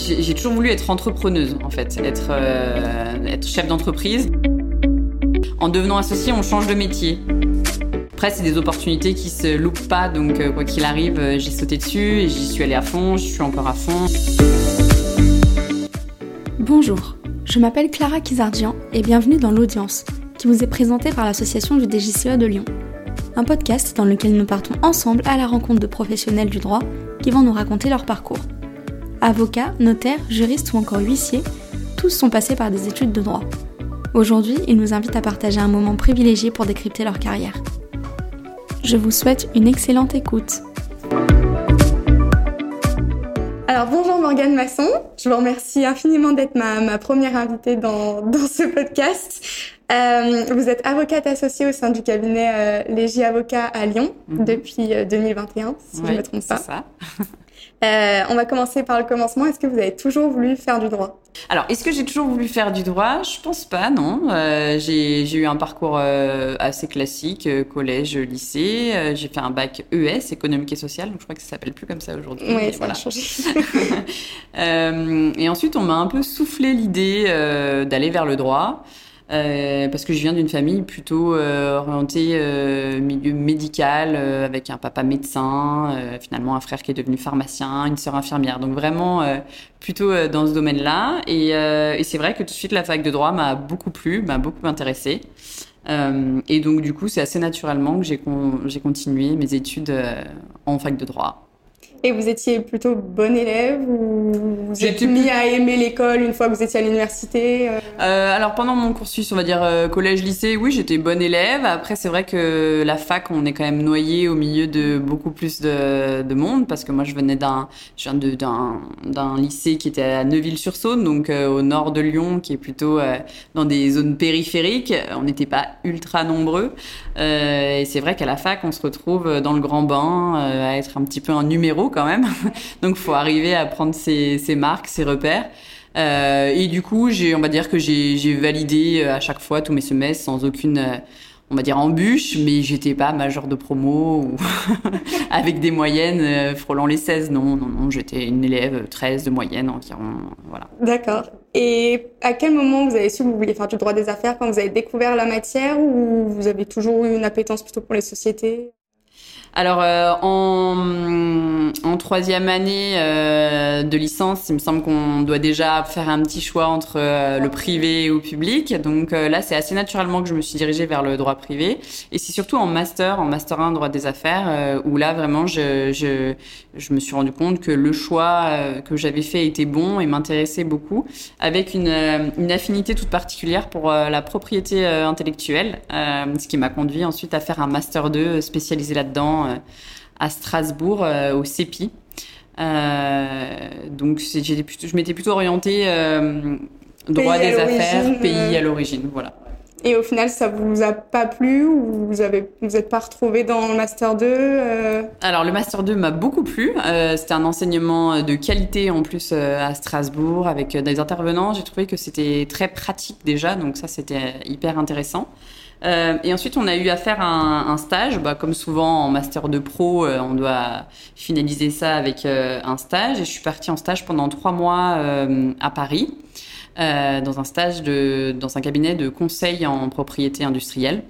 j'ai toujours voulu être entrepreneuse, en fait, être, euh, chef d'entreprise. En devenant associé, on change de métier. Après, c'est des opportunités qui se loupent pas, donc euh, quoi qu'il arrive, euh, j'ai sauté dessus et j'y suis allée à fond, je suis encore à fond. Bonjour, je m'appelle Clara Kizardian et bienvenue dans l'audience, qui vous est présentée par l'association du DGCE de Lyon. Un podcast dans lequel nous partons ensemble à la rencontre de professionnels du droit qui vont nous raconter leur parcours. Avocats, notaires, juristes ou encore huissiers, tous sont passés par des études de droit. Aujourd'hui, ils nous invitent à partager un moment privilégié pour décrypter leur carrière. Je vous souhaite une excellente écoute. Alors bonjour Morgane Masson, je vous remercie infiniment d'être ma, première invitée dans, ce podcast. Euh, vous êtes avocate associée au sein du cabinet euh, Légi Avocat à Lyon mhm. depuis 2021, euh, si je ne me trompe pas. Ça. Euh, on va commencer par le commencement. Est-ce que vous avez toujours voulu faire du droit? Alors, est-ce que j'ai toujours voulu faire du droit? Je pense pas, non. J'ai eu un parcours assez classique, collège, lycée. j'ai fait un bac ES, économique et social. Donc, je crois que ça s'appelle plus comme ça aujourd'hui. Oui, ça voilà. a changé. et ensuite, on m'a un peu soufflé l'idée d'aller vers le droit. Euh, parce que je viens d'une famille plutôt euh, orientée euh, milieu médical, euh, avec un papa médecin, finalement un frère qui est devenu pharmacien, une sœur infirmière. Donc vraiment plutôt dans ce domaine-là. Et, et c'est vrai que tout de suite la fac de droit m'a beaucoup plu, m'a beaucoup intéressée. et donc du coup c'est assez naturellement que j'ai con continué mes études en fac de droit. Et vous étiez plutôt bon élève ou vous êtes mis à aimer l'école une fois que vous étiez à l'université euh? euh, Alors pendant mon cursus, on va dire euh, collège-lycée, oui, j'étais bonne élève. Après, c'est vrai que la fac, on est quand même noyé au milieu de beaucoup plus de, de monde parce que moi, je venais d'un, je viens d'un, lycée qui était à Neuville-sur-Saône, donc au nord de Lyon, qui est plutôt dans des zones périphériques. On n'était pas ultra nombreux. et c'est vrai qu'à la fac, on se retrouve dans le grand bain à être un petit peu un numéro quand même. Donc, faut arriver à prendre ses, marques, ses repères. Euh, et du coup, j'ai, on va dire que j'ai validé euh, à chaque fois tous mes semestres sans aucune, euh, on va dire embûche, mais j'étais pas major de promo ou avec des moyennes frôlant les 16. Non, non, non, j'étais une élève 13 de moyenne environ. Voilà. D'accord. Et à quel moment vous avez su que vous vouliez faire du droit des affaires quand vous avez découvert la matière ou vous avez toujours eu une appétence plutôt pour les sociétés? Alors euh, en, en, troisième année euh, de licence, il me semble qu'on doit déjà faire un petit choix entre euh, le privé ou le public. Donc là, c'est assez naturellement que je me suis dirigée vers le droit privé. Et c'est surtout en master, en master 1 droit des affaires, où là vraiment, je, je, je, me suis rendu compte que le choix que j'avais fait était bon et m'intéressait beaucoup, avec une, une, affinité toute particulière pour la propriété intellectuelle, ce qui m'a conduit ensuite à faire un master 2 spécialisé là-dedans euh, à Strasbourg, euh, au CEPI. Euh, donc je m'étais plutôt orientée droit des affaires, pays à l'origine, voilà. Et au final, ça vous a pas plu ou vous avez vous êtes pas retrouvé dans le master 2 Alors le master 2 m'a beaucoup plu. c'était un enseignement de qualité en plus à Strasbourg avec des intervenants. J'ai trouvé que c'était très pratique déjà, donc ça c'était hyper intéressant. Euh, et ensuite, on a eu à faire un, un stage. Bah, comme souvent en master de pro, euh, on doit finaliser ça avec euh, un stage. Et je suis partie en stage pendant trois mois euh, à Paris, dans un stage de, dans un cabinet de conseil en propriété industrielle.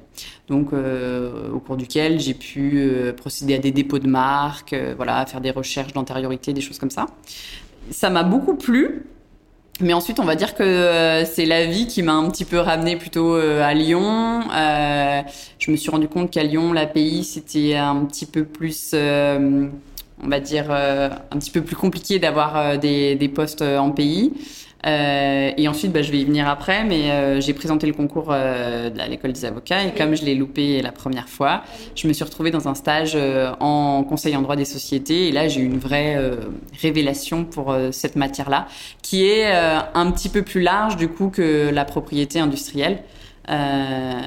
Donc, au cours duquel j'ai pu procéder à des dépôts de marques, voilà, faire des recherches d'antériorité, des choses comme ça. Ça m'a beaucoup plu. Mais ensuite, on va dire que euh, c'est la vie qui m'a un petit peu ramené plutôt euh, à Lyon. Euh, je me suis rendu compte qu'à Lyon, la pays, c'était un petit peu plus, on va dire, un petit peu plus compliqué d'avoir des, des, postes en pays. Euh, et ensuite, bah, je vais y venir après, mais euh, j'ai présenté le concours euh, de l'école des avocats et comme je l'ai loupé la première fois, je me suis retrouvée dans un stage en conseil en droit des sociétés et là j'ai eu une vraie révélation pour cette matière-là, qui est un petit peu plus large du coup que la propriété industrielle. Euh,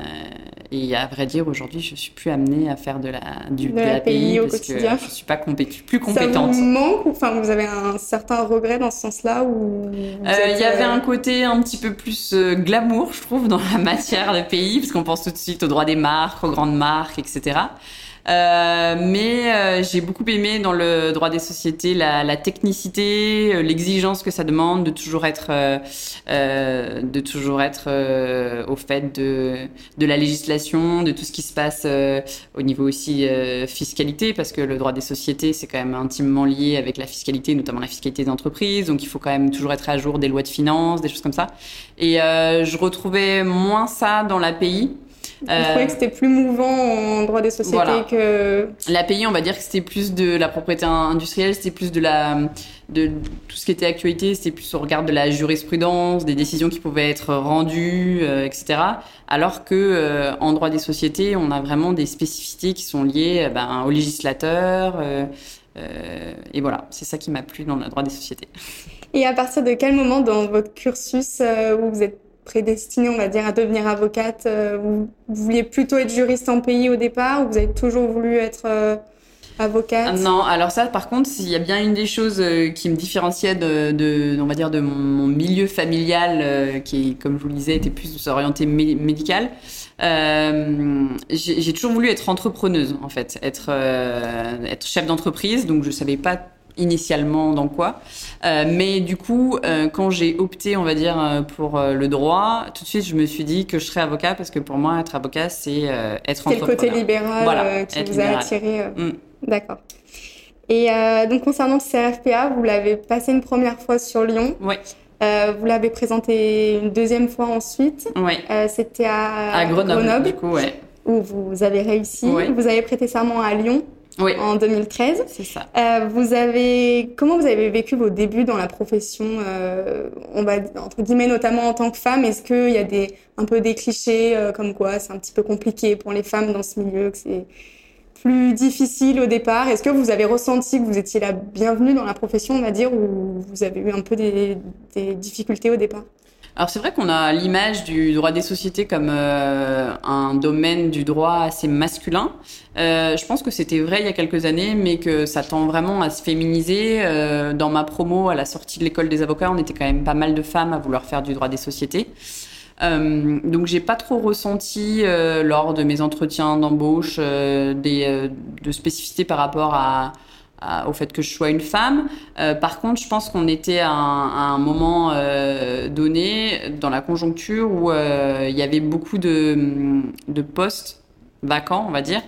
et à vrai dire, aujourd'hui, je suis plus amenée à faire de la du de, l'API au parce quotidien. Que je suis pas plus compétente. Ça vous manque Enfin, vous avez un certain regret dans ce sens-là euh, Il y avait euh, un côté un petit peu plus glamour, je trouve, dans la matière de pays, parce qu'on pense tout de suite au droit des marques, aux grandes marques, etc. Euh, mais euh, j'ai beaucoup aimé dans le droit des sociétés la, la technicité, euh, l'exigence que ça demande de toujours être, euh, de toujours être au fait de, de la législation, de tout ce qui se passe au niveau aussi fiscalité, parce que le droit des sociétés c'est quand même intimement lié avec la fiscalité, notamment la fiscalité des entreprises. Donc il faut quand même toujours être à jour des lois de finances, des choses comme ça. Et je retrouvais moins ça dans l'API. Vous euh, trouvez que c'était plus mouvant en droit des sociétés que l'API, on va dire que c'était plus de la propriété industrielle, c'était plus de la de tout ce qui était actualité, c'était plus au regard de la jurisprudence, des décisions qui pouvaient être rendues, euh, etc. Alors que euh, en droit des sociétés, on a vraiment des spécificités qui sont liées ben, au législateur. et voilà, c'est ça qui m'a plu dans le droit des sociétés. Et à partir de quel moment dans votre cursus où vous êtes prédestinée, on va dire, à devenir avocate euh, vous, vouliez plutôt être juriste en pays au départ ou vous avez toujours voulu être euh, avocate? Non, alors ça, par contre, il y a bien une des choses euh, qui me différenciait de, on va dire, de mon, milieu familial, qui, comme je vous le disais, était plus orienté médical. j'ai toujours voulu être entrepreneuse, en fait, être, être chef d'entreprise, donc je savais pas initialement dans quoi. Euh, mais du coup, euh, quand j'ai opté, on va dire, euh, pour le droit, tout de suite, je me suis dit que je serais avocat parce que pour moi, être avocat, c'est être entrepreneur. C'est le côté libéral qui vous a attiré. Mm. D'accord. Et donc, concernant le CRFPA, vous l'avez passé une première fois sur Lyon. Oui. vous l'avez présenté une deuxième fois ensuite. Oui. C'était à, à Grenoble, du coup, ouais. Où vous avez réussi. Vous avez prêté serment à Lyon oui. en 2013. C'est ça. Euh, vous avez, comment vous avez vécu vos débuts dans la profession, euh, on va entre guillemets notamment en tant que femme? Est-ce qu'il y a des un peu des clichés euh, comme quoi c'est un petit peu compliqué pour les femmes dans ce milieu, que c'est plus difficile au départ? Est-ce que vous avez ressenti que vous étiez la bienvenue dans la profession, on va dire, ou vous avez eu un peu des, des difficultés au départ? Alors c'est vrai qu'on a l'image du droit des sociétés comme euh, un domaine du droit assez masculin. Euh, je pense que c'était vrai il y a quelques années, mais que ça tend vraiment à se féminiser. Euh, dans ma promo à la sortie de l'école des avocats, on était quand même pas mal de femmes à vouloir faire du droit des sociétés. Euh, donc j'ai pas trop ressenti euh, lors de mes entretiens d'embauche euh, des de spécificités par rapport à au fait que je sois une femme. Euh, par contre, je pense qu'on était à un, moment euh, donné dans la conjoncture où euh, il y avait beaucoup de, de postes vacants, on va dire.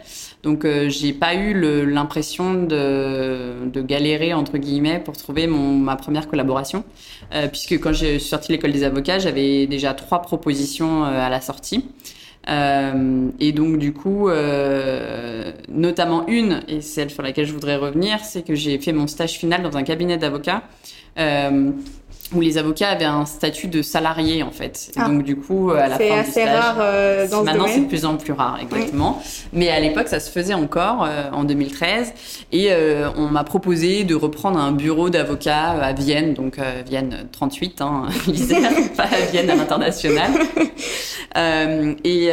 Donc, j'ai pas eu l'impression de, de, galérer entre guillemets pour trouver mon, ma première collaboration, puisque quand j'ai sorti l'école des avocats, j'avais déjà trois propositions à la sortie. Euh, et donc du coup, euh, notamment une, et celle sur laquelle je voudrais revenir, c'est que j'ai fait mon stage final dans un cabinet d'avocats. Euh, où les avocats avaient un statut de salarié en fait. Ah. Donc du coup, à la fin du stage, assez rare euh, dans maintenant c'est de plus en plus rare, exactement. Mais à l'époque, ça se faisait encore euh, en 2013, et euh, on m'a proposé de reprendre un bureau d'avocat à Vienne, donc Vienne 38, hein, pas à Vienne à l'international. et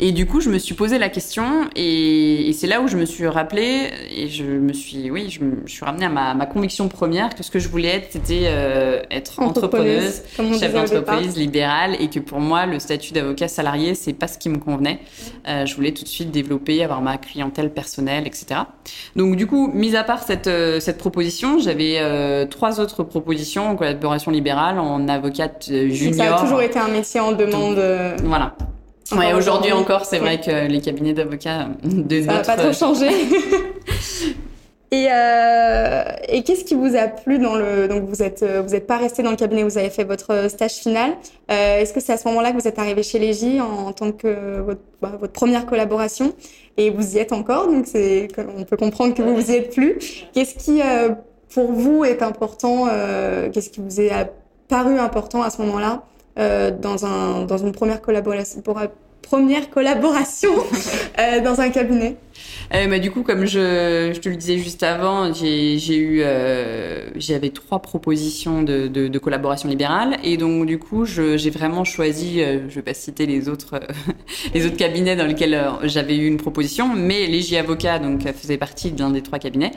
et du coup, je me suis posé la question, et, et c'est là où je me suis rappelé, et je me suis, oui, je, me, je suis ramenée à ma, ma conviction première que ce que je voulais être, c'était euh, être entrepreneuse, chef d'entreprise, libérale, et que pour moi, le statut d'avocat salarié, c'est pas ce qui me convenait. Euh, je voulais tout de suite développer, avoir ma clientèle personnelle, etc. Donc du coup, mis à part cette, euh, cette proposition, j'avais trois autres propositions en collaboration libérale, en avocate junior. Ça a toujours été un métier en demande. voilà. Ouais, aujourd'hui encore, c'est vrai que les cabinets d'avocats de Ça n'a pas trop changé. Et, euh, et qu'est-ce qui vous a plu dans le donc vous êtes euh, vous êtes pas resté dans le cabinet, vous avez fait votre stage final. Euh, Est-ce que c'est à ce moment-là que vous êtes arrivé chez Légi en, tant que votre, bah, votre, première collaboration? Et vous y êtes encore donc c'est on peut comprendre que vous vous y êtes plus. Qu'est-ce qui euh, pour vous est important euh, Qu'est-ce qui vous est paru important à ce moment-là euh, dans un dans une première collaboration première collaboration dans un cabinet? Euh, du coup, comme je, je, te le disais juste avant, j'ai eu, euh, j'avais trois propositions de, de, de, collaboration libérale, et donc du coup, j'ai vraiment choisi, euh, je vais pas citer les autres, les autres cabinets dans lesquels euh, j'avais eu une proposition, mais Légi Avocat donc faisait partie d'un des trois cabinets.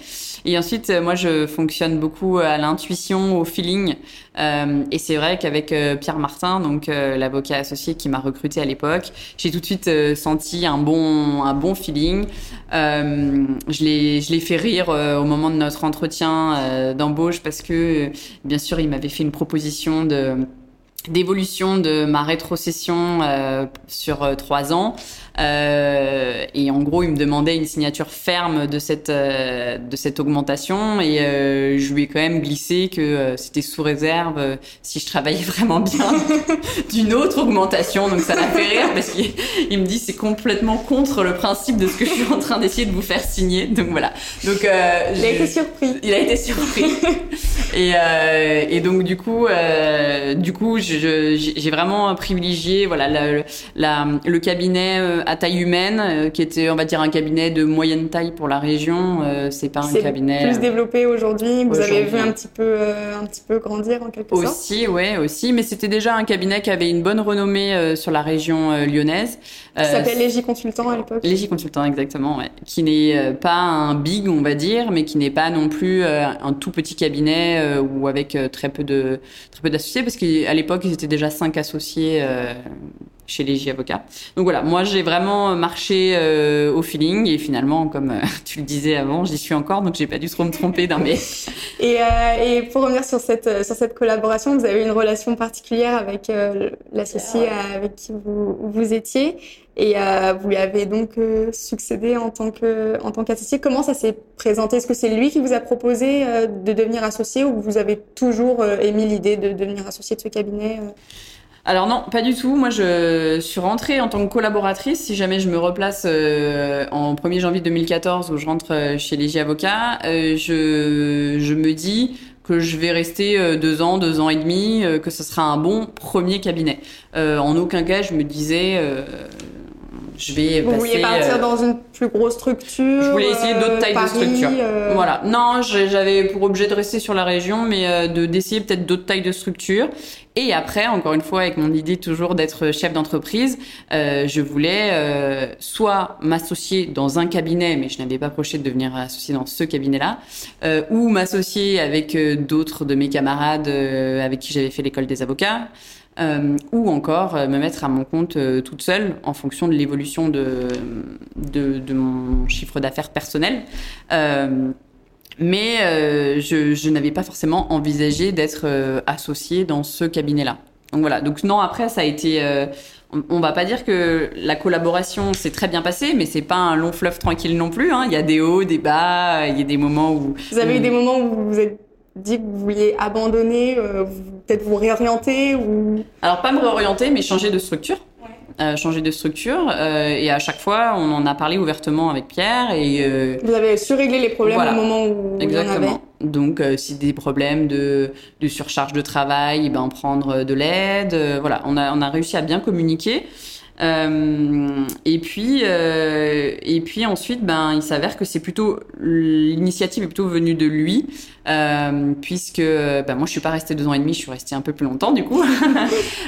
Et ensuite, moi, je fonctionne beaucoup à l'intuition, au feeling, et c'est vrai qu'avec Pierre Martin, donc l'avocat associé qui m'a recruté à l'époque, j'ai tout de suite senti un bon, un bon feeling. je l'ai fait rire au moment de notre entretien d'embauche parce que bien sûr il m'avait fait une proposition de d'évolution de ma rétrocession sur trois ans euh, et en gros, il me demandait une signature ferme de cette euh, de cette augmentation, et euh, je lui ai quand même glissé que euh, c'était sous réserve euh, si je travaillais vraiment bien d'une autre augmentation. Donc ça l'a fait rire parce qu'il me dit c'est complètement contre le principe de ce que je suis en train d'essayer de vous faire signer. Donc voilà. Donc il a été surpris. Il a été surpris. et et donc du coup du coup j'ai vraiment privilégié voilà la, la, le cabinet à taille humaine, euh, qui était, on va dire, un cabinet de moyenne taille pour la région. Euh, c'est pas un cabinet plus euh, développé aujourd'hui. Vous avez vu un petit peu, un petit peu grandir en quelque sorte. Aussi, ouais, aussi. Mais c'était déjà un cabinet qui avait une bonne renommée sur la région lyonnaise. Qui s'appelle Légi Consultant à l'époque. Légi Consultant, exactement, ouais. Qui n'est pas un big, on va dire, mais qui n'est pas non plus un tout petit cabinet ou avec très peu de très peu d'associés, parce qu'à l'époque ils étaient déjà cinq associés chez les J avocats. Donc voilà, moi j'ai vraiment marché euh, au feeling et finalement, comme euh, tu le disais avant, j'y suis encore, donc j'ai pas dû trop me tromper dans mes. et, euh, et pour revenir sur cette sur cette collaboration, vous avez une relation particulière avec l'associé avec qui vous vous étiez et vous lui avez donc succédé en tant que en tant qu'associé. Comment ça s'est présenté? Est-ce que c'est lui qui vous a proposé de devenir associé ou vous avez toujours émis l'idée de devenir associé de ce cabinet alors non, pas du tout. Moi, je suis rentrée en tant que collaboratrice. Si jamais je me replace euh, en 1er janvier 2014 où je rentre euh, chez les Avocats, euh, je, je me dis que je vais rester deux ans, deux ans et demi, que ce sera un bon premier cabinet. en aucun cas, je me disais je vais Vous vouliez partir euh, dans une plus grosse structure Je voulais essayer d'autres tailles de structure. Euh, voilà. Non, j'avais pour objet de rester sur la région, mais euh, de d'essayer peut-être d'autres tailles de structure. Et après, encore une fois, avec mon idée toujours d'être chef d'entreprise, je voulais soit m'associer dans un cabinet, mais je n'avais pas proché de devenir associé dans ce cabinet-là, ou m'associer avec d'autres de mes camarades avec qui j'avais fait l'école des avocats. Euh, ou encore euh, me mettre à mon compte euh, toute seule en fonction de l'évolution de, de, de, mon chiffre d'affaires personnel. mais je, je n'avais pas forcément envisagé d'être associée dans ce cabinet-là. Donc voilà. Donc non, après ça a été. On, on, va pas dire que la collaboration s'est très bien passée, mais c'est pas un long fleuve tranquille non plus. Hein. Il y a des hauts, des bas. Il y a des moments où. Vous avez eu des moments où vous êtes dit que vous vouliez abandonner, euh, peut-être vous réorienter ou Alors pas me réorienter, mais changer de structure. Euh, changer de structure euh, et à chaque fois on en a parlé ouvertement avec Pierre et vous avez su régler les problèmes au moment où exactement il y en avait. donc si des problèmes de, de surcharge de travail ben prendre de l'aide voilà. On a on a réussi à bien communiquer euh, et puis, euh, et puis ensuite, ben, il s'avère que c'est plutôt l'initiative est plutôt venue de lui, euh, puisque ben, moi je suis pas restée deux ans et demi, je suis restée un peu plus longtemps du coup.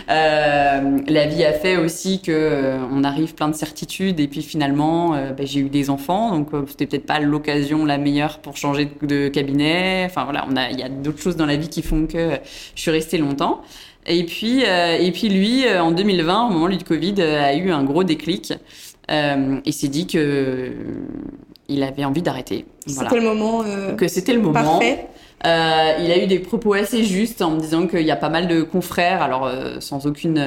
Euh, la vie a fait aussi que euh, on arrive plein de certitudes et puis finalement, ben, j'ai eu des enfants, donc c'était peut-être pas l'occasion la meilleure pour changer de cabinet. Enfin voilà, on a, il y a d'autres choses dans la vie qui font que je suis restée longtemps. Et puis, euh, et puis lui, euh, en 2020, au moment du Covid, euh, a eu un gros déclic et s'est dit que il avait envie d'arrêter. C'était le moment. que c'était le moment. Parfait. Euh, il a eu des propos assez justes en me disant qu'il y a pas mal de confrères, alors sans aucune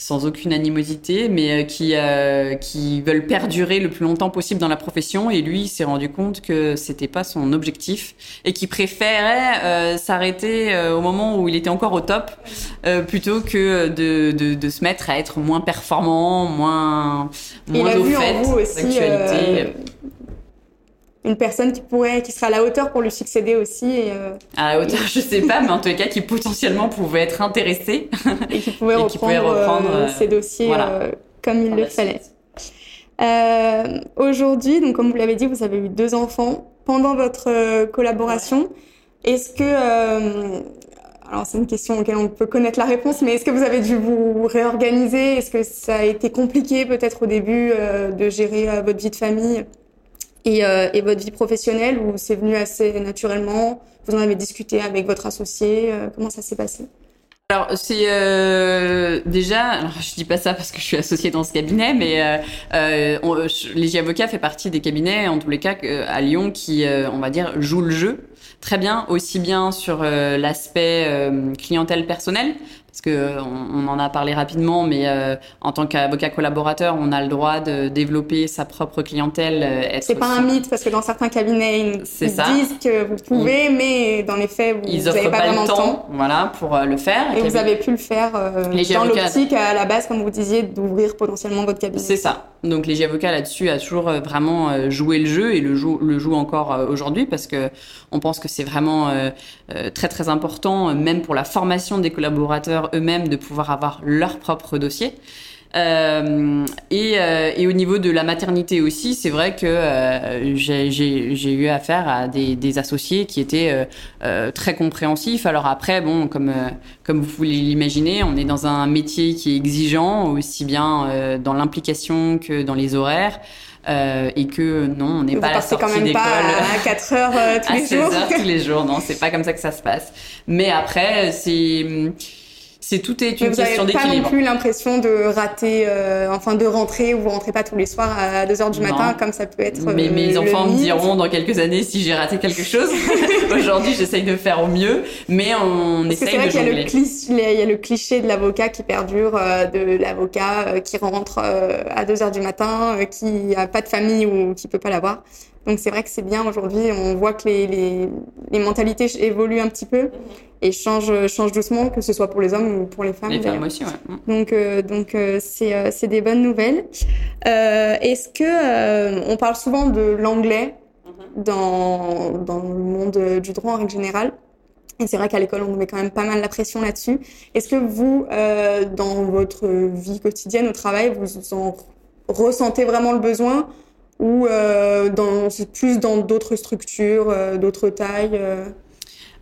sans aucune animosité, mais euh, qui euh, qui veulent perdurer le plus longtemps possible dans la profession. Et lui, il s'est rendu compte que c'était pas son objectif et qu'il préférait euh, s'arrêter au moment où il était encore au top, plutôt que de, de, de, se mettre à être moins performant, moins moins au fait d'actualité une personne qui pourrait, qui sera à la hauteur pour lui succéder aussi. Et, euh, À la hauteur, je sais pas, mais en tout cas, qui potentiellement pouvait être intéressé et qui pouvait, reprendre, euh, ses dossiers euh, comme il le fallait. Aujourd'hui, donc comme vous l'avez dit, vous avez eu deux enfants pendant votre collaboration. Est-ce que alors c'est une question auquel on peut connaître la réponse, mais est-ce que vous avez dû vous réorganiser? Est-ce que ça a été compliqué peut-être au début de gérer votre vie de famille? Et, euh, et, votre vie professionnelle ou c'est venu assez naturellement? Vous en avez discuté avec votre associé euh, Comment ça s'est passé? Alors c'est euh, déjà, alors je dis pas ça parce que je suis associée dans ce cabinet, mais euh, avocats fait partie des cabinets en tous les cas à Lyon qui, on va dire, jouent le jeu très bien, aussi bien sur l'aspect clientèle personnelle, parce que euh, on, en a parlé rapidement, mais euh, en tant qu'avocat collaborateur, on a le droit de développer sa propre clientèle. Euh, c'est pas un mythe parce que dans certains cabinets, ils, disent que vous pouvez, mais dans les faits, vous n'avez pas, vraiment le temps, voilà, pour le faire. Et, vous avez pu le faire dans l'optique à la base, comme vous disiez, d'ouvrir potentiellement votre cabinet. C'est ça. Donc les avocats là-dessus a toujours vraiment joué le jeu et le joue, encore aujourd'hui parce que on pense que c'est vraiment très très important, même pour la formation des collaborateurs eux-mêmes de pouvoir avoir leur propre dossier. Euh, et, euh, et, au niveau de la maternité aussi, c'est vrai que euh, j'ai eu affaire à des, des, associés qui étaient euh, très compréhensifs. Alors après, bon, comme comme vous pouvez l'imaginer, on est dans un métier qui est exigeant, aussi bien dans l'implication que dans les horaires. Euh, et que non, on n'est pas à la sortie quand même pas à 4 heures tous les jours. 16 heures tous les jours, non, c'est pas comme ça que ça se passe. Mais après, c'est c'est tout est une question d'équilibre. Vous n'avez pas non plus l'impression de rater, euh, enfin de rentrer ou vous rentrez pas tous les soirs à 2 heures du matin comme ça peut être. Mais mes euh, enfants me diront dans quelques années si j'ai raté quelque chose. Aujourd'hui, j'essaye de faire au mieux, mais on Parce essaye de jongler. Il y a le cliché de l'avocat qui perdure, euh, de l'avocat qui rentre à 2 heures du matin, qui a pas de famille ou qui peut pas l'avoir. Donc c'est vrai que c'est bien aujourd'hui, on voit que les, les, les, mentalités évoluent un petit peu et changent, changent doucement, que ce soit pour les hommes ou pour les femmes. Les femmes aussi, ouais. Mm. Donc euh, donc euh, c'est euh, c'est des bonnes nouvelles. Euh, Est-ce que on parle souvent de l'anglais mm-hmm. dans dans le monde du droit en règle générale? Et c'est vrai qu'à l'école, on nous met quand même pas mal la pression là-dessus. Est-ce que vous, dans votre vie quotidienne au travail, vous en ressentez vraiment le besoin ou euh, dans, plus dans d'autres structures, euh, d'autres tailles euh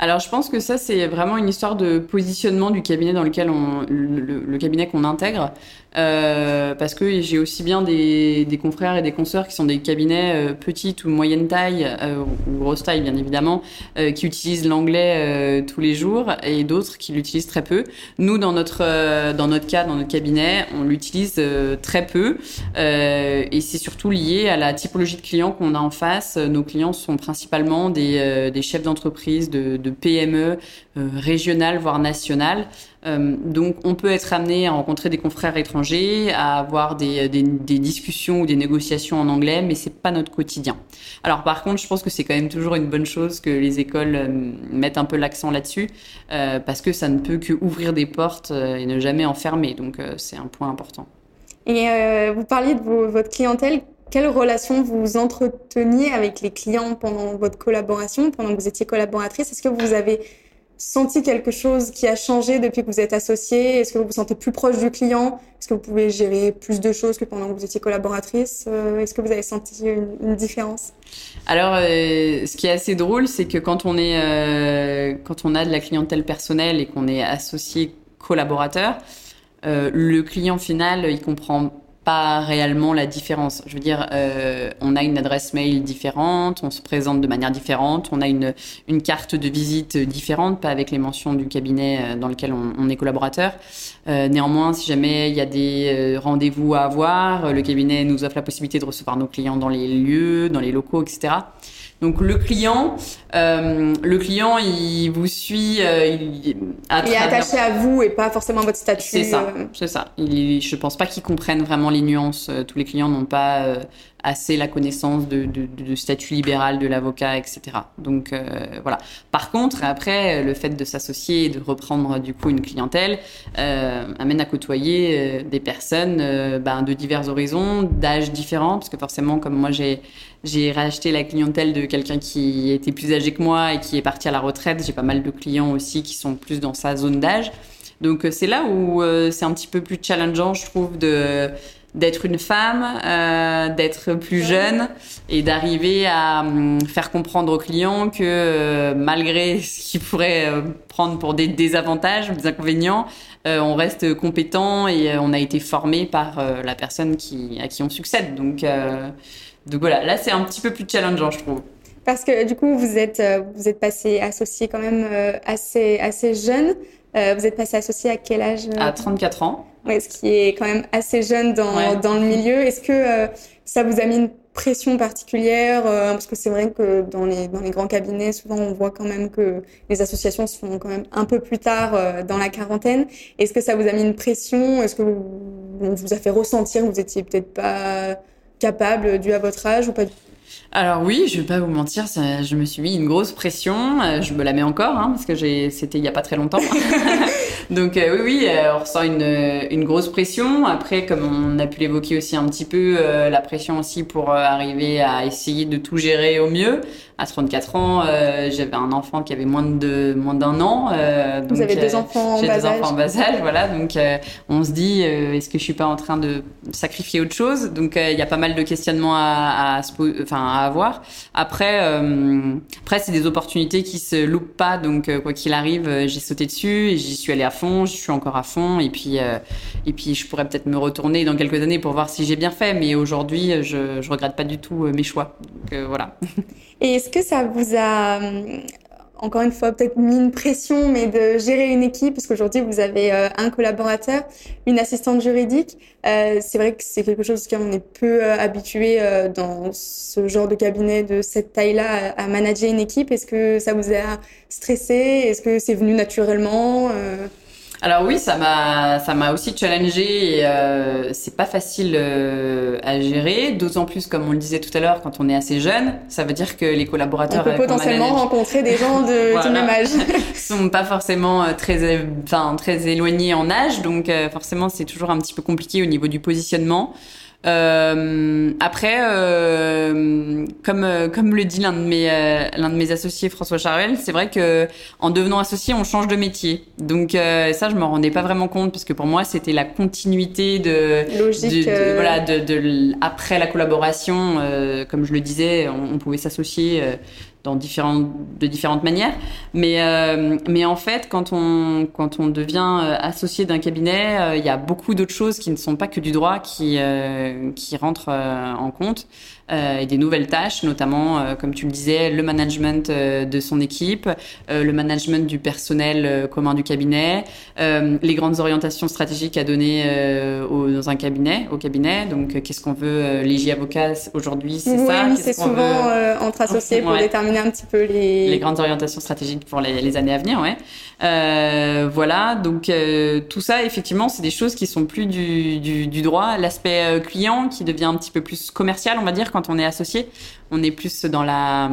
alors, je pense que ça, c'est vraiment une histoire de positionnement du cabinet dans lequel on, le, le cabinet qu'on intègre. Euh, parce que j'ai aussi bien des, des, confrères et des consoeurs qui sont des cabinets euh, petites ou moyenne taille, euh, ou grosse taille bien évidemment, euh, qui utilisent l'anglais tous les jours, et d'autres qui l'utilisent très peu. Nous, dans notre dans notre cas, dans notre cabinet, on l'utilise très peu, et c'est surtout lié à la typologie de clients qu'on a en face. Nos clients sont principalement des, des chefs d'entreprise, de, de PME régionales voire nationales. Euh, donc, on peut être amené à rencontrer des confrères étrangers, à avoir des, discussions ou des négociations en anglais, mais c'est pas notre quotidien. Alors, par contre, je pense que c'est quand même toujours une bonne chose que les écoles euh, mettent un peu l'accent là-dessus, euh, parce que ça ne peut que ouvrir des portes et ne jamais enfermer. Donc, c'est un point important. Et vous parliez de votre clientèle. Quelle relation vous entreteniez avec les clients pendant votre collaboration, pendant que vous étiez collaboratrice? Est-ce que vous avez senti quelque chose qui a changé depuis que vous êtes associé? Est-ce que vous vous sentez plus proche du client? Est-ce que vous pouvez gérer plus de choses que pendant que vous étiez collaboratrice? Euh, Est-ce que vous avez senti une, différence? Alors, euh, ce qui est assez drôle, c'est que quand on est, euh, quand on a de la clientèle personnelle et qu'on est associé collaborateur, le client final, il comprend pas réellement la différence. Je veux dire, euh, on a une adresse mail différente, on se présente de manière différente, on a une, une carte de visite différente, pas avec les mentions du cabinet euh, dans lequel on, est collaborateur. Euh, néanmoins, si jamais il y a des euh, rendez-vous à avoir, le cabinet nous offre la possibilité de recevoir nos clients dans les lieux, dans les locaux, etc. Donc le client, euh, le client, il vous suit. Euh, il, à il est attaché à vous et pas forcément à votre statut. C'est ça, euh. c'est ça. Il, je pense pas qu'ils comprennent vraiment les nuances. Euh, tous les clients n'ont pas euh, assez la connaissance de, de, de statut libéral de l'avocat, etc. Donc voilà. Par contre, après, le fait de s'associer et de reprendre du coup une clientèle amène à côtoyer des personnes ben, de divers horizons, d'âges différents, parce que forcément, comme moi j'ai j'ai racheté la clientèle de quelqu'un qui était plus âgé que moi et qui est parti à la retraite. J'ai pas mal de clients aussi qui sont plus dans sa zone d'âge. Donc euh, c'est là où euh, c'est un petit peu plus challengeant, je trouve, de d'être une femme, euh, d'être plus jeune et d'arriver à hum, faire comprendre aux clients que euh, malgré ce qu'ils pourraient prendre pour des désavantages des inconvénients, on reste compétent et on a été formé par la personne qui, à qui on succède. Donc donc voilà, là c'est un petit peu plus challengeant, je trouve. Parce que du coup, vous êtes, euh, vous êtes passé associé quand même euh, assez, assez jeune. vous êtes passé associé à quel âge À 34 ans. Ouais, ce qui est quand même assez jeune dans, dans le milieu. Est-ce que ça vous a mis une pression particulière Parce que c'est vrai que dans les, dans les grands cabinets, souvent on voit quand même que les associations se font quand même un peu plus tard dans la quarantaine. Est-ce que ça vous a mis une pression? Est-ce que vous, on vous a fait ressentir que vous étiez peut-être pas capable dû à votre âge ou pas alors oui, je vais pas vous mentir, ça, je me suis mis une grosse pression. Euh, je me la mets encore hein, parce que c'était il y a pas très longtemps. Donc euh, oui, oui, euh, on ressent une, une grosse pression. Après, comme on a pu l'évoquer aussi un petit peu, la pression aussi pour arriver à essayer de tout gérer au mieux à 34 ans, euh, j'avais un enfant qui avait moins de moins d'un an. Euh, donc, Vous avez deux enfants en bas âge. J'ai deux enfants en bas âge, voilà. Donc euh, on se dit, euh, est-ce que je suis pas en train de sacrifier autre chose? Donc il y a pas mal de questionnements à, à, enfin à avoir. Après, après c'est des opportunités qui se loupent pas. Donc quoi qu'il arrive, j'ai sauté dessus et j'y suis allée à fond. Je suis encore à fond. Et puis et puis je pourrais peut-être me retourner dans quelques années pour voir si j'ai bien fait. Mais aujourd'hui, je je regrette pas du tout mes choix. Donc voilà. Et est-ce que ça vous a, euh, encore une fois, peut-être mis une pression, mais de gérer une équipe, parce qu'aujourd'hui, vous avez euh, un collaborateur, une assistante juridique. Euh, c'est vrai que c'est quelque chose qu'on est peu habitué dans ce genre de cabinet de cette taille-là à, manager une équipe. Est-ce que ça vous a stressé? Est-ce que c'est venu naturellement alors oui, ça m'a ça m'a aussi challengé euh, c'est pas facile euh, à gérer, d'autant plus comme on le disait tout à l'heure quand on est assez jeune, ça veut dire que les collaborateurs on peut potentiellement rencontrer des gens de du même âge. Sont pas forcément euh, très enfin très éloignés en âge, donc euh, forcément c'est toujours un petit peu compliqué au niveau du positionnement. Euh, après, euh, comme euh, comme le dit l'un de mes euh, l'un de mes associés François Charvel, c'est vrai que en devenant associé, on change de métier. Donc ça, je me rendais pas vraiment compte parce que pour moi, c'était la continuité de logique. De, voilà, de, de, après la collaboration, comme je le disais, on, on pouvait s'associer de différentes manières. Mais, euh, mais en fait, quand on, quand on devient euh, associé d'un cabinet, euh, il y a beaucoup d'autres choses qui ne sont pas que du droit qui, qui rentrent en compte. Euh, et des nouvelles tâches, notamment, euh, comme tu le disais, le management euh, de son équipe, le management du personnel commun du cabinet, les grandes orientations stratégiques à donner au, dans un cabinet, au cabinet. Donc, qu'est-ce qu'on veut Les J-avocats aujourd'hui, c'est ça? Oui, c'est souvent veut... entre associés pour déterminer un petit peu les... Les grandes orientations stratégiques pour les, les années à venir, ouais. Euh, voilà, donc euh, tout ça, effectivement, c'est des choses qui sont plus du, du, du droit. L'aspect client qui devient un petit peu plus commercial, on va dire, quand on est associé. On est plus dans la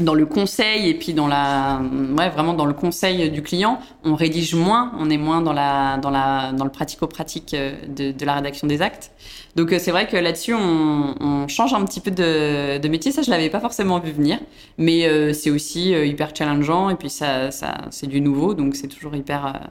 dans le conseil et puis dans la ouais vraiment dans le conseil du client. On rédige moins on est moins dans la dans la dans le pratico-pratique euh, de, la rédaction des actes. Donc euh, c'est vrai que là-dessus on, change un petit peu de, de métier. Ça je l'avais pas forcément vu venir mais euh, c'est aussi hyper challengeant et puis ça ça c'est du nouveau donc c'est toujours hyper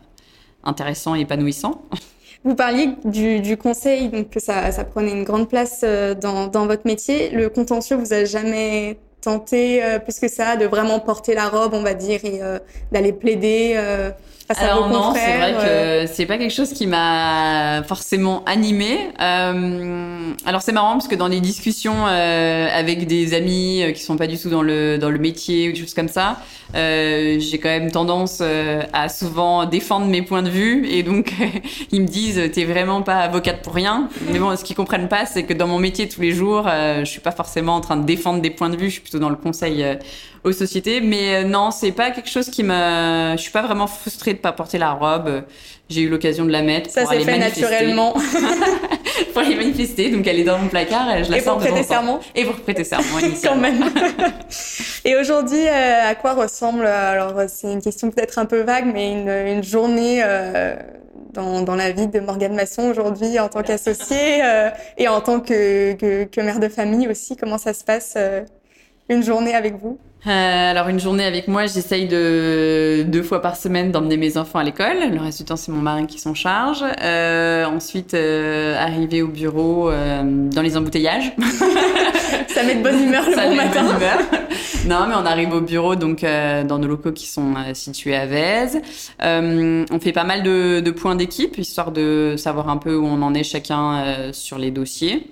intéressant et épanouissant Vous parliez du, conseil, donc que ça, prenait une grande place dans, dans votre métier. Le contentieux vous a jamais tenter euh, plus que ça de vraiment porter la robe, on va dire, et euh, d'aller plaider euh, face Alors à vos non, c'est vrai que c'est pas quelque chose qui m'a forcément animée. alors c'est marrant parce que dans les discussions avec des amis qui sont pas du tout dans le dans le métier ou des choses comme ça, euh, j'ai quand même tendance euh, à souvent défendre mes points de vue et donc ils me disent t'es vraiment pas avocate pour rien. Mais bon, ce qu'ils comprennent pas, c'est que dans mon métier tous les jours, euh, je suis pas forcément en train de défendre des points de vue. Je suis plutôt dans le conseil euh, aux sociétés. Mais non, c'est pas quelque chose qui me. Je suis pas vraiment frustrée de pas porter la robe. J'ai eu l'occasion de la mettre. Ça s'est fait naturellement. pour aller manifester. Donc elle est dans mon placard, et je la et sors pour prêter serment. Et pour prêter serment. Quand même. et aujourd'hui, à quoi ressemble Alors c'est une question peut-être un peu vague, mais une, une journée. Euh, dans, dans, la vie de Morgane Masson aujourd'hui en tant qu'associée euh, et en tant que, que, que, mère de famille aussi Comment ça se passe euh, une journée avec vous? Euh, alors une journée avec moi, j'essaye de deux fois par semaine d'emmener mes enfants à l'école. Le reste du temps, c'est mon mari qui s'en charge. Euh, ensuite, euh, arriver au bureau euh, dans les embouteillages. Ça met de bonne humeur le Ça bon met matin. De bonne humeur. Non, mais on arrive au bureau donc euh, dans nos locaux qui sont situés à Vèze. on fait pas mal de, de points d'équipe histoire de savoir un peu où on en est chacun sur les dossiers.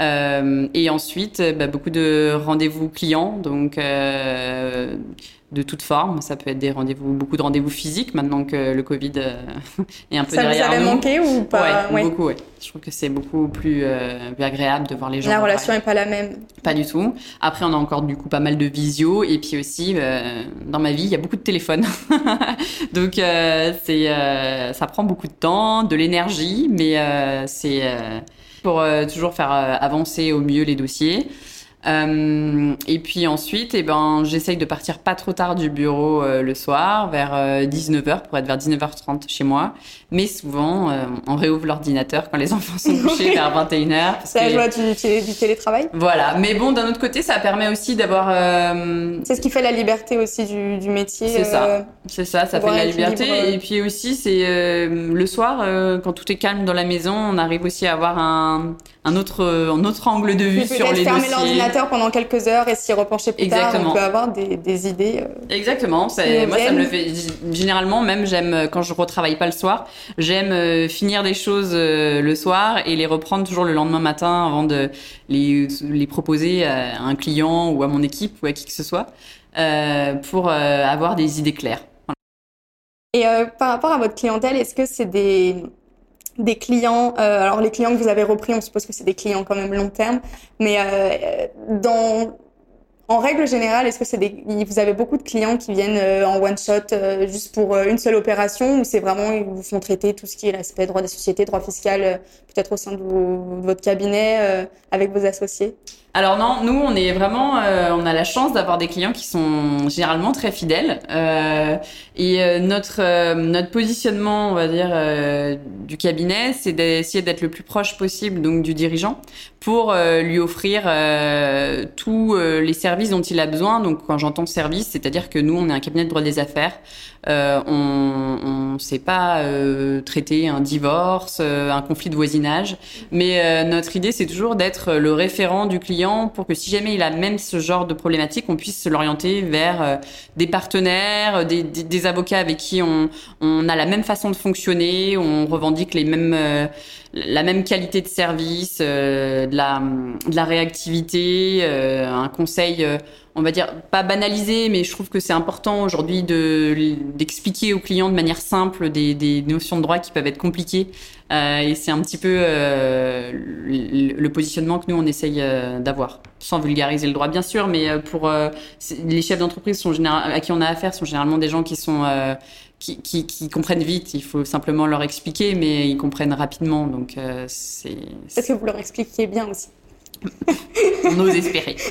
Euh, et ensuite, bah, beaucoup de rendez-vous clients. Donc, euh, de toute forme. Ça peut être des rendez-vous, beaucoup de rendez-vous physiques maintenant que le Covid euh, est un peu ça derrière vous avait manqué ou pas ouais, beaucoup. Ouais. Je trouve que c'est beaucoup plus, euh, plus, agréable de voir les gens. La relation n'est pas la même. Pas du tout. Après, on a encore du coup pas mal de visio et puis aussi euh, dans ma vie, il y a beaucoup de téléphones. Donc euh, c'est euh, ça prend beaucoup de temps, de l'énergie, mais euh, c'est pour toujours faire avancer au mieux les dossiers. Euh, et puis ensuite, eh ben, j'essaye de partir pas trop tard du bureau euh, le soir, vers 19h, pour être vers 19h30 chez moi. Mais souvent, euh, on réouvre l'ordinateur quand les enfants sont couchés vers 21h. C'est la joie du, du, télétravail? Voilà. Mais bon, d'un autre côté, ça permet aussi d'avoir... C'est ce qui fait la liberté aussi du, du métier. C'est ça. C'est ça, ça fait la liberté. Et puis aussi, c'est le soir, quand tout est calme dans la maison, on arrive aussi à avoir un, un, autre, un autre angle de vue sur les dossiers pendant quelques heures et s'y repencher plus Exactement. tard, on peut avoir des, des idées. Euh, Exactement. Moi, ça me le fait. Généralement, même j'aime quand je retravaille pas le soir, j'aime euh, finir des choses euh, le soir et les reprendre toujours le lendemain matin avant de les, les proposer à un client ou à mon équipe ou à qui que ce soit euh, pour avoir des idées claires. Voilà. Et par rapport à votre clientèle, est-ce que c'est des des clients, euh, alors les clients que vous avez repris, on suppose que c'est des clients quand même long terme, mais euh, dans en règle générale, est-ce que c'est des, vous avez beaucoup de clients qui viennent euh, en one shot euh, juste pour euh, une seule opération ou c'est vraiment ils vous font traiter tout ce qui est l'aspect droit des sociétés, droit fiscal, peut-être au sein de, vos, de, votre cabinet avec vos associés? Alors non, nous on est vraiment, on a la chance d'avoir des clients qui sont généralement très fidèles et notre notre positionnement, on va dire, du cabinet, c'est d'essayer d'être le plus proche possible donc du dirigeant pour lui offrir tous les services dont il a besoin. Donc, quand j'entends service, c'est-à-dire que nous, on est un cabinet de droit des affaires. Euh, on ne sait pas euh, traiter un divorce, euh, un conflit de voisinage, mais euh, notre idée, c'est toujours d'être le référent du client pour que si jamais il a même ce genre de problématique, on puisse l'orienter vers euh, des partenaires, des, des, avocats avec qui on, on a la même façon de fonctionner, on revendique les mêmes la même qualité de service, euh, de, la, de la réactivité, euh, un conseil, on va dire, pas banalisé, mais je trouve que c'est important aujourd'hui de, d'expliquer aux clients de manière simple des, des notions de droit qui peuvent être compliquées. et c'est un petit peu le, le, positionnement que nous, on essaye d'avoir. Sans vulgariser le droit, bien sûr, mais pour les chefs d'entreprise sont à qui on a affaire sont généralement des gens qui sont qui, qui, qui, comprennent vite. Il faut simplement leur expliquer, mais ils comprennent rapidement. Donc euh, c'est. Est-ce que vous leur expliquez bien aussi? On ose espérer.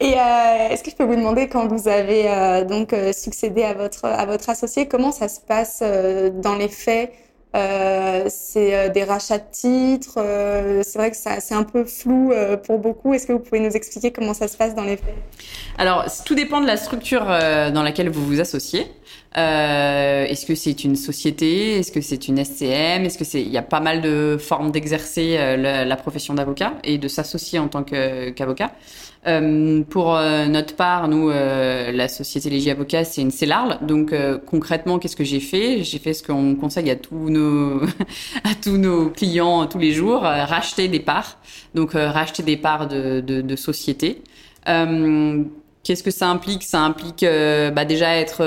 Et euh, est-ce que je peux vous demander quand vous avez euh, donc euh, succédé à votre à votre associé, comment ça se passe euh, dans les faits? C'est des rachats de titres. C'est vrai que c'est un peu flou pour beaucoup. Est-ce que vous pouvez nous expliquer comment ça se passe dans les faits? Alors, tout dépend de la structure dans laquelle vous vous associez. Est-ce que c'est une société? Est-ce que c'est une SCM Est-ce que c'est Il y a pas mal de formes d'exercer la, la, profession d'avocat et de s'associer en tant qu'avocat. Euh, pour euh, notre part, nous, euh, la société Légi Avocats, c'est une CELARL. Donc euh, concrètement, qu'est-ce que j'ai fait? J'ai fait ce qu'on conseille à tous nos à tous nos clients tous les jours racheter des parts. Donc racheter des parts de, de, de sociétés. Qu'est-ce que ça implique? Ça implique bah, déjà être,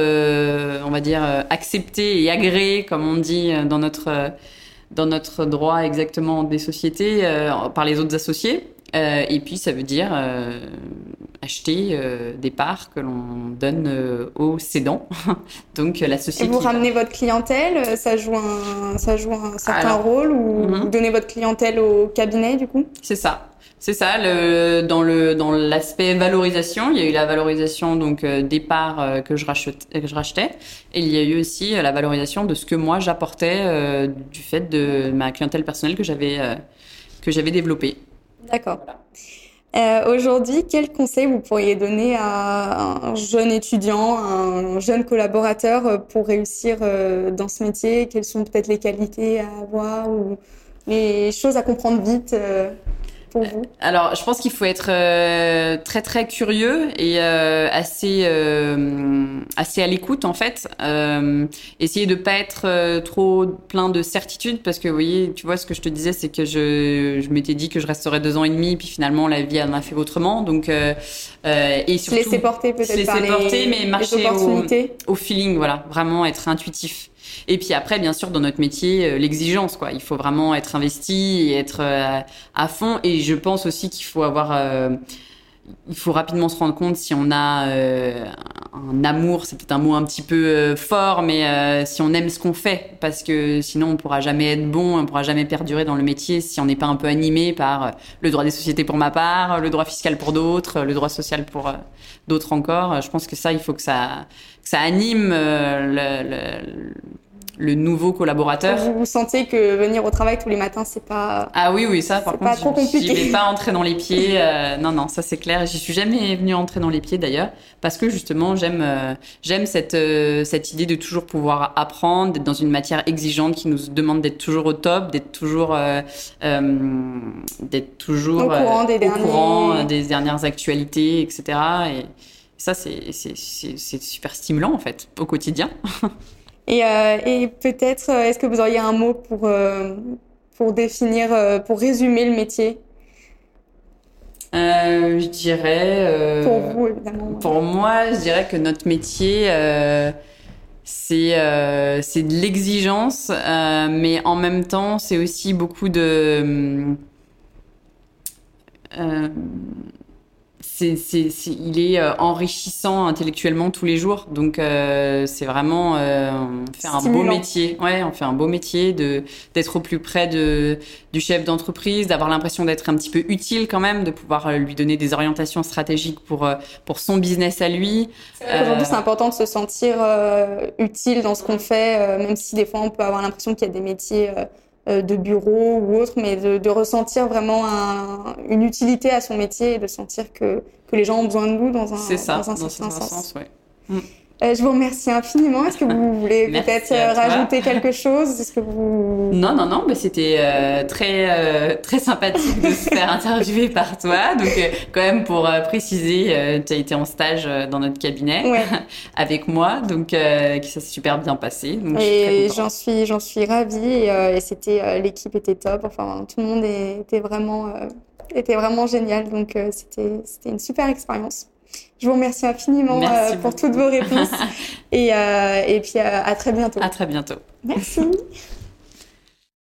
on va dire, accepté et agréé, comme on dit dans notre dans notre droit exactement des sociétés par les autres associés. Euh, et puis, ça veut dire euh, acheter euh, des parts que l'on donne euh, aux cédants. Donc, la société. Et vous ramenez votre clientèle Ça joue un, ça joue un certain Alors, rôle Ou mm -hmm. vous donnez votre clientèle au cabinet, du coup? C'est ça. C'est ça, dans l'aspect valorisation, il y a eu la valorisation donc euh, des parts euh, que je rachetais, et il y a eu aussi euh, la valorisation de ce que moi j'apportais du fait de ma clientèle personnelle que j'avais développée. D'accord. Aujourd'hui, quel conseil vous pourriez donner à un jeune étudiant, un jeune collaborateur pour réussir dans ce métier? Quelles sont peut-être les qualités à avoir ou les choses à comprendre vite pour vous Alors, je pense qu'il faut être euh, très très curieux et euh, assez euh, assez à l'écoute en fait. essayer de pas être trop plein de certitudes parce que vous voyez, tu vois, ce que je te disais, c'est que je, je m'étais dit que je resterais deux ans et demi, puis finalement la vie en a fait autrement. Donc et surtout laisser porter peut-être laisser porter, mais marcher au, au feeling, voilà, vraiment être intuitif. Et puis après, bien sûr, dans notre métier, euh, l'exigence, quoi. Il faut vraiment être investi et être euh, à fond. Et je pense aussi qu'il faut avoir, euh, il faut rapidement se rendre compte si on a un amour, c'est peut-être un mot un petit peu fort, mais si on aime ce qu'on fait, parce que sinon on pourra jamais être bon, on pourra jamais perdurer dans le métier si on n'est pas un peu animé par le droit des sociétés pour ma part, le droit fiscal pour d'autres, le droit social pour d'autres encore. Je pense que ça, il faut que ça, que ça anime le, le le nouveau collaborateur. Vous, vous sentez que venir au travail tous les matins, c'est pas. Ah oui, oui, ça, par contre, pas trop compliqué. je vais pas entrer dans les pieds. Euh, non, non, ça c'est clair. J'y suis jamais venue entrer dans les pieds d'ailleurs, parce que justement, j'aime, euh, j'aime cette euh, cette idée de toujours pouvoir apprendre, d'être dans une matière exigeante qui nous demande d'être toujours au top, d'être toujours, d'être toujours au courant, des, au courant des dernières actualités, etc. Et ça, c'est c'est super stimulant en fait au quotidien. Et, euh, et peut-être, euh, est-ce que vous auriez un mot pour, euh, pour définir, pour résumer le métier? Euh, je dirais. pour vous, évidemment. Pour moi, je dirais que notre métier, c'est c'est de l'exigence, mais en même temps, c'est aussi beaucoup de c'est, c'est, c'est, il est euh, enrichissant intellectuellement tous les jours. Donc euh, c'est vraiment euh, on fait un beau métier. Ouais, on fait un beau métier de d'être au plus près de du chef d'entreprise, d'avoir l'impression d'être un petit peu utile quand même, de pouvoir euh, lui donner des orientations stratégiques pour pour son business à lui. Aujourd'hui, c'est important de se sentir utile dans ce qu'on fait, même si des fois on peut avoir l'impression qu'il y a des métiers de bureau ou autre, mais de, de ressentir vraiment un, une utilité à son métier et de sentir que, que les gens ont besoin de nous dans un, ça, dans un dans certain sens. sens ouais. Mm. Euh, je vous remercie infiniment. Est-ce que vous voulez peut-être euh, rajouter quelque chose? Est-ce que vous Non, non, non. Mais c'était euh, très euh, très sympathique de se faire interviewer par toi. Donc euh, quand même pour préciser, tu as été en stage dans notre cabinet ouais. avec moi, donc ça s'est super bien passé. Donc, et j'en suis j'en suis ravie. Et, et c'était l'équipe était top. Enfin tout le monde était vraiment était vraiment génial. Donc c'était c'était une super expérience. Je vous remercie infiniment euh, pour toutes vos réponses. et, euh, et puis euh, à très bientôt. À très bientôt. Merci.